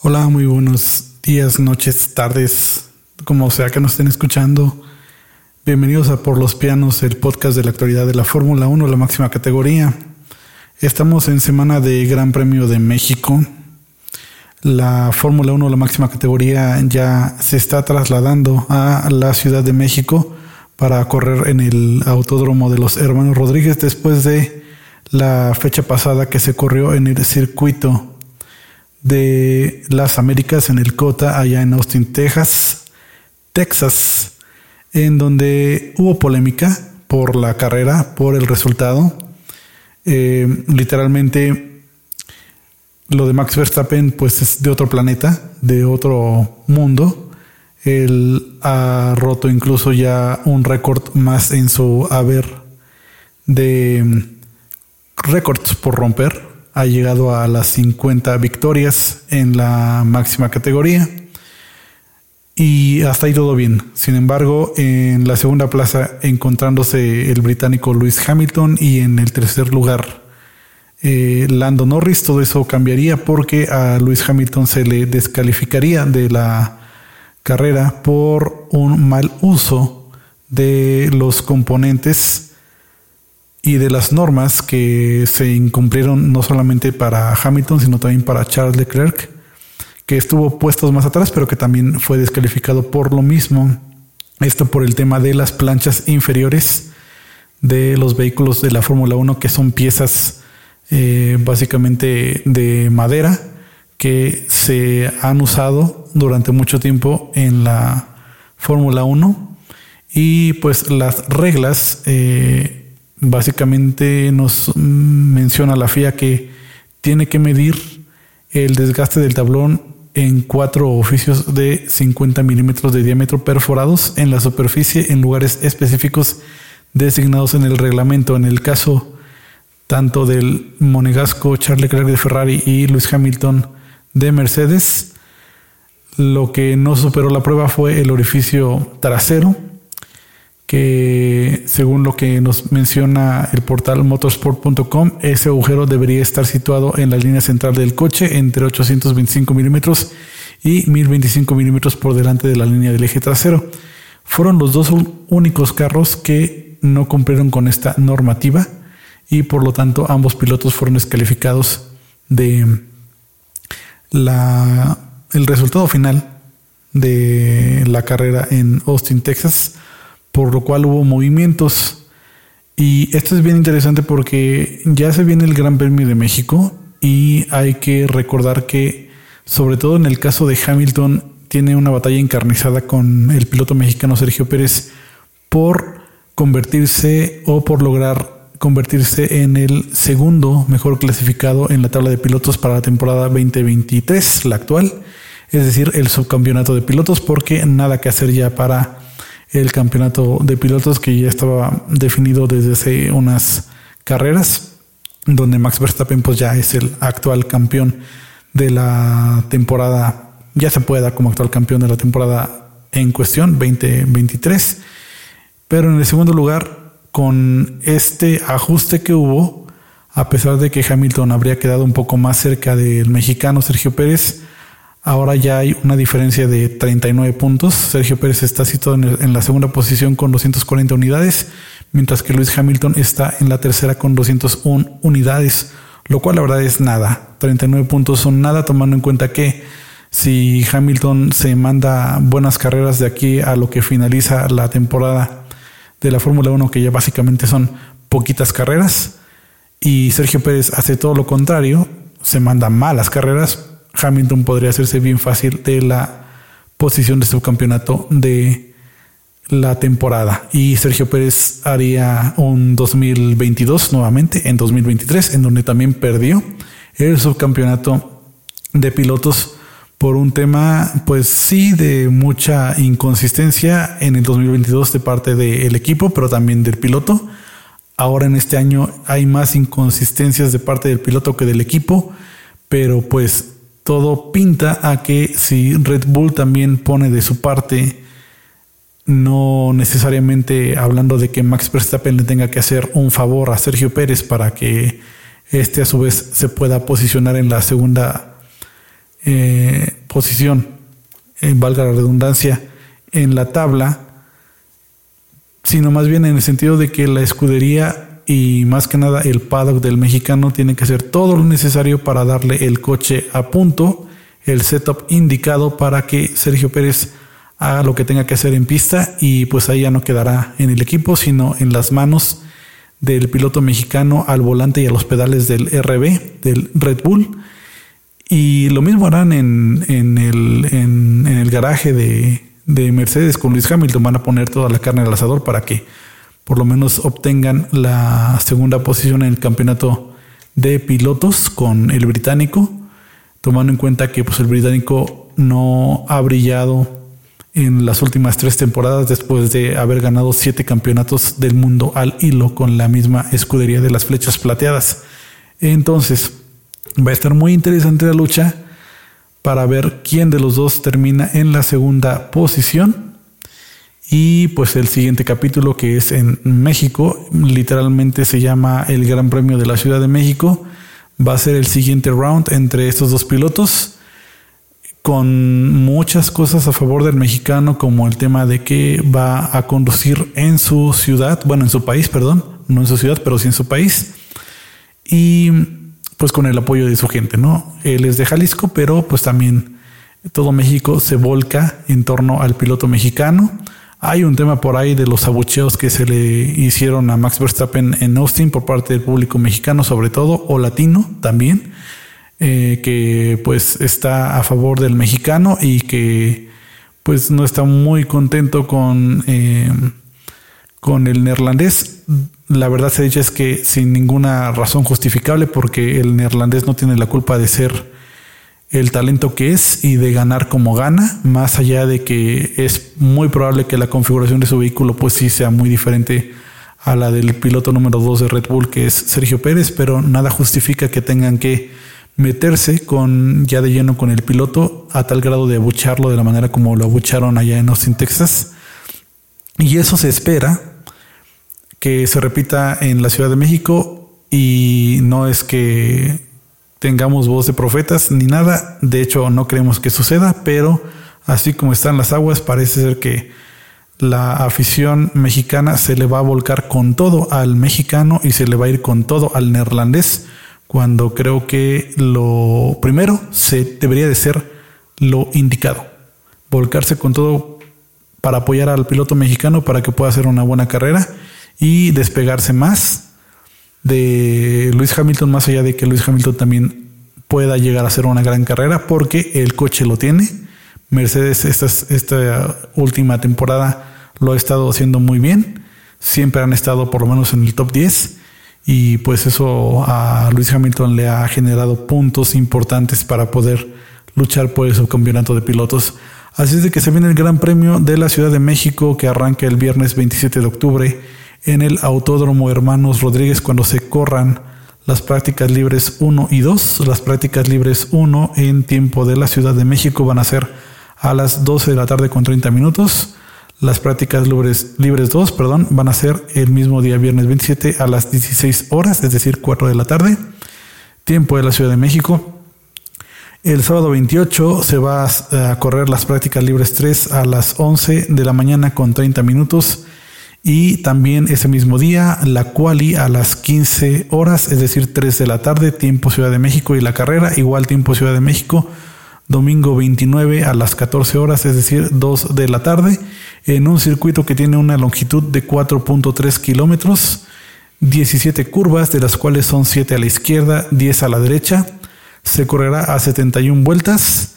Hola, muy buenos días, noches, tardes, como sea que nos estén escuchando. Bienvenidos a Por los Pianos, el podcast de la actualidad de la Fórmula 1, la máxima categoría. Estamos en semana de Gran Premio de México. La Fórmula 1, la máxima categoría, ya se está trasladando a la Ciudad de México para correr en el Autódromo de los Hermanos Rodríguez después de la fecha pasada que se corrió en el circuito de las Américas en el COTA, allá en Austin, Texas, Texas, en donde hubo polémica por la carrera, por el resultado. Eh, literalmente, lo de Max Verstappen, pues es de otro planeta, de otro mundo. Él ha roto incluso ya un récord más en su haber de mm, récords por romper ha llegado a las 50 victorias en la máxima categoría. Y hasta ahí todo bien. Sin embargo, en la segunda plaza encontrándose el británico Lewis Hamilton y en el tercer lugar eh, Lando Norris, todo eso cambiaría porque a Lewis Hamilton se le descalificaría de la carrera por un mal uso de los componentes y de las normas que se incumplieron no solamente para Hamilton, sino también para Charles Leclerc, que estuvo puestos más atrás, pero que también fue descalificado por lo mismo. Esto por el tema de las planchas inferiores de los vehículos de la Fórmula 1, que son piezas eh, básicamente de madera que se han usado durante mucho tiempo en la Fórmula 1 y pues las reglas eh, básicamente nos menciona la FIA que tiene que medir el desgaste del tablón en cuatro oficios de 50 milímetros de diámetro perforados en la superficie en lugares específicos designados en el reglamento. En el caso tanto del monegasco Charles Leclerc de Ferrari y Lewis Hamilton de Mercedes, lo que no superó la prueba fue el orificio trasero que según lo que nos menciona el portal motorsport.com, ese agujero debería estar situado en la línea central del coche entre 825 milímetros y 1025 milímetros por delante de la línea del eje trasero. Fueron los dos únicos carros que no cumplieron con esta normativa y por lo tanto ambos pilotos fueron descalificados de la, el resultado final de la carrera en Austin, Texas por lo cual hubo movimientos. Y esto es bien interesante porque ya se viene el Gran Premio de México y hay que recordar que, sobre todo en el caso de Hamilton, tiene una batalla encarnizada con el piloto mexicano Sergio Pérez por convertirse o por lograr convertirse en el segundo mejor clasificado en la tabla de pilotos para la temporada 2023, la actual, es decir, el subcampeonato de pilotos, porque nada que hacer ya para el campeonato de pilotos que ya estaba definido desde hace unas carreras, donde Max Verstappen pues ya es el actual campeón de la temporada, ya se puede dar como actual campeón de la temporada en cuestión 2023, pero en el segundo lugar, con este ajuste que hubo, a pesar de que Hamilton habría quedado un poco más cerca del mexicano Sergio Pérez, Ahora ya hay una diferencia de 39 puntos. Sergio Pérez está situado en, la segunda posición con 240 unidades, mientras que Luis Hamilton está en la tercera con 201 unidades, lo cual la verdad es nada. 39 puntos son nada tomando en cuenta que si Hamilton se manda buenas carreras de aquí a lo que finaliza la temporada de la Fórmula 1, que ya básicamente son poquitas carreras, y Sergio Pérez hace todo lo contrario, se manda malas carreras, Hamilton podría hacerse bien fácil de la posición de subcampeonato de la temporada. Y Sergio Pérez haría un 2022 nuevamente, en 2023, en donde también perdió el subcampeonato de pilotos por un tema, pues sí, de mucha inconsistencia en el 2022 de parte del equipo, pero también del piloto. Ahora en este año hay más inconsistencias de parte del piloto que del equipo, pero pues todo pinta a que si Red Bull también pone de su parte, no necesariamente hablando de que Max Verstappen le tenga que hacer un favor a Sergio Pérez para que este a su vez se pueda posicionar en la segunda eh, posición, valga la redundancia, en la tabla, sino más bien en el sentido de que la escudería y más que nada el paddock del mexicano tiene que hacer todo lo necesario para darle el coche a punto, el setup indicado para que Sergio Pérez haga lo que tenga que hacer en pista y pues ahí ya no quedará en el equipo, sino en las manos del piloto mexicano al volante y a los pedales del RB, del Red Bull. Y lo mismo harán en, en, el, en, el, garaje de, de, Mercedes con Luis Hamilton. Van a poner toda la carne al asador para que por lo menos obtengan la segunda posición en el campeonato de pilotos con el británico, tomando en cuenta que pues, el británico no ha brillado en las últimas tres temporadas después de haber ganado siete campeonatos del mundo al hilo con la misma escudería de las flechas plateadas. Entonces, va a estar muy interesante la lucha para ver quién de los dos termina en la segunda posición. Y pues el siguiente capítulo que es en México, literalmente se llama el Gran Premio de la Ciudad de México, va a ser el siguiente round entre estos dos pilotos con muchas cosas a favor del mexicano, como el tema de que va a conducir en su ciudad, bueno, en su país, perdón, no en su ciudad, pero sí en su país, y pues con el apoyo de su gente, ¿no? Él es de Jalisco, pero pues también todo México se volca en torno al piloto mexicano. Hay un tema por ahí de los abucheos que se le hicieron a Max Verstappen en Austin por parte del público mexicano, sobre todo, o latino también eh, que pues está a favor del mexicano y que pues no está muy contento con, eh, con el neerlandés. La verdad se dice es que sin ninguna razón justificable porque el neerlandés no tiene la culpa de ser el talento que es y de ganar como gana, más allá de que es muy probable que la configuración de su vehículo pues sí sea muy diferente a la del piloto número 2 de Red Bull que es Sergio Pérez, pero nada justifica que tengan que meterse con ya de lleno con el piloto a tal grado de abucharlo de la manera como lo abucharon allá en Austin, Texas. Y eso se espera que se repita en la Ciudad de México y no es que tengamos voz de profetas ni nada, de hecho no creemos que suceda, pero así como están las aguas, parece ser que la afición mexicana se le va a volcar con todo al mexicano y se le va a ir con todo al neerlandés cuando creo que lo primero se debería de ser lo indicado, volcarse con todo para apoyar al piloto mexicano para que pueda hacer una buena carrera y despegarse más de Luis Hamilton, más allá de que Luis Hamilton también pueda llegar a hacer una gran carrera, porque el coche lo tiene. Mercedes esta, esta última temporada lo ha estado haciendo muy bien, siempre han estado por lo menos en el top 10 y pues eso a Luis Hamilton le ha generado puntos importantes para poder luchar por el subcampeonato de pilotos. Así es de que se viene el Gran Premio de la Ciudad de México que arranca el viernes 27 de octubre en el Autódromo Hermanos Rodríguez cuando se corran las prácticas libres 1 y 2. Las prácticas libres 1 en tiempo de la Ciudad de México van a ser a las 12 de la tarde con 30 minutos. Las prácticas libres, libres 2 perdón, van a ser el mismo día viernes 27 a las 16 horas, es decir, 4 de la tarde, tiempo de la Ciudad de México. El sábado 28 se va a correr las prácticas libres 3 a las 11 de la mañana con 30 minutos y también ese mismo día la quali a las 15 horas, es decir, 3 de la tarde, tiempo Ciudad de México y la carrera igual tiempo Ciudad de México domingo 29 a las 14 horas, es decir, 2 de la tarde, en un circuito que tiene una longitud de 4.3 kilómetros, 17 curvas, de las cuales son 7 a la izquierda, 10 a la derecha. Se correrá a 71 vueltas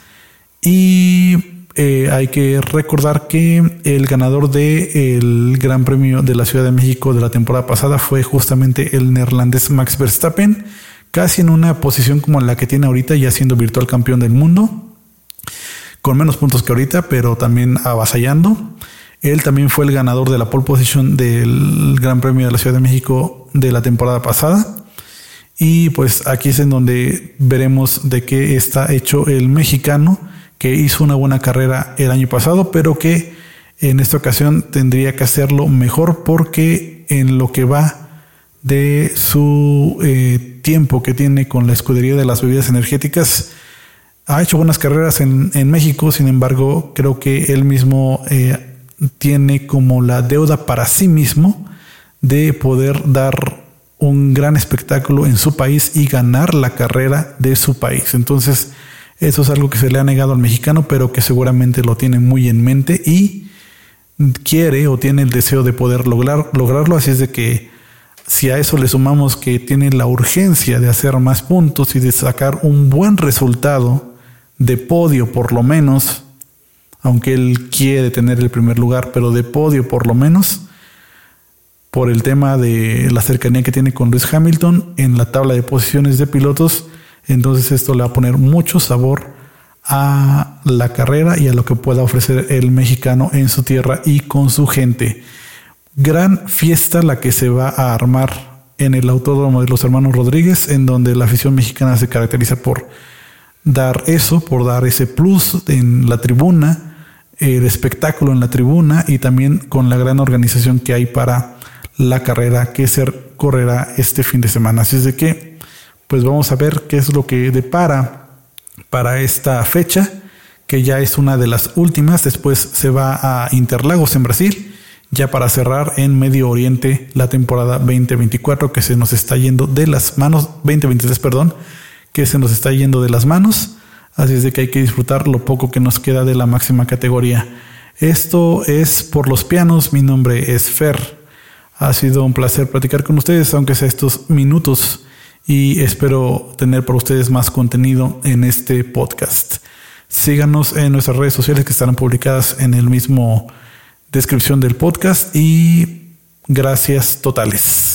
y eh, hay que recordar que el ganador del Gran Premio de la Ciudad de México de la temporada pasada fue justamente el neerlandés Max Verstappen casi en una posición como la que tiene ahorita, ya siendo virtual campeón del mundo, con menos puntos que ahorita, pero también avasallando. Él también fue el ganador de la pole position del Gran Premio de la Ciudad de México de la temporada pasada. Y pues aquí es en donde veremos de qué está hecho el mexicano, que hizo una buena carrera el año pasado, pero que en esta ocasión tendría que hacerlo mejor porque en lo que va de su eh, tiempo que tiene con la escudería de las bebidas energéticas ha hecho buenas carreras en, México, sin embargo, creo que él mismo eh, tiene como la deuda para sí mismo de poder dar un gran espectáculo en su país y ganar la carrera de su país. Entonces, eso es algo que se le ha negado al mexicano, pero que seguramente lo tiene muy en mente y quiere o tiene el deseo de poder lograr, lograrlo. Así es de que si a eso le sumamos que tiene la urgencia de hacer más puntos y de sacar un buen resultado de podio por lo menos, aunque él quiere tener el primer lugar, pero de podio por lo menos, por el tema de la cercanía que tiene con Luis Hamilton en la tabla de posiciones de pilotos, entonces esto le va a poner mucho sabor a la carrera y a lo que pueda ofrecer el mexicano en su tierra y con su gente. Gran fiesta la que se va a armar en el Autódromo de los Hermanos Rodríguez, en donde la afición mexicana se caracteriza por dar eso, por dar ese plus en la tribuna, el espectáculo en la tribuna y también con la gran organización que hay para la carrera que se correrá este fin de semana. Así es de que, pues vamos a ver qué es lo que depara para esta fecha, que ya es una de las últimas. Después se va a Interlagos en Brasil, ya para cerrar en Medio Oriente la temporada 2024 que se nos está yendo de las manos, 2023, perdón, que se nos está yendo de las manos. Así es de que hay que disfrutar lo poco que nos queda de la máxima categoría. Esto es por los pianos. Mi nombre es Fer. Ha sido un placer platicar con ustedes, aunque sea estos minutos, y espero tener para ustedes más contenido en este podcast. Síganos en nuestras redes sociales que estarán publicadas en el mismo descripción del podcast y gracias totales.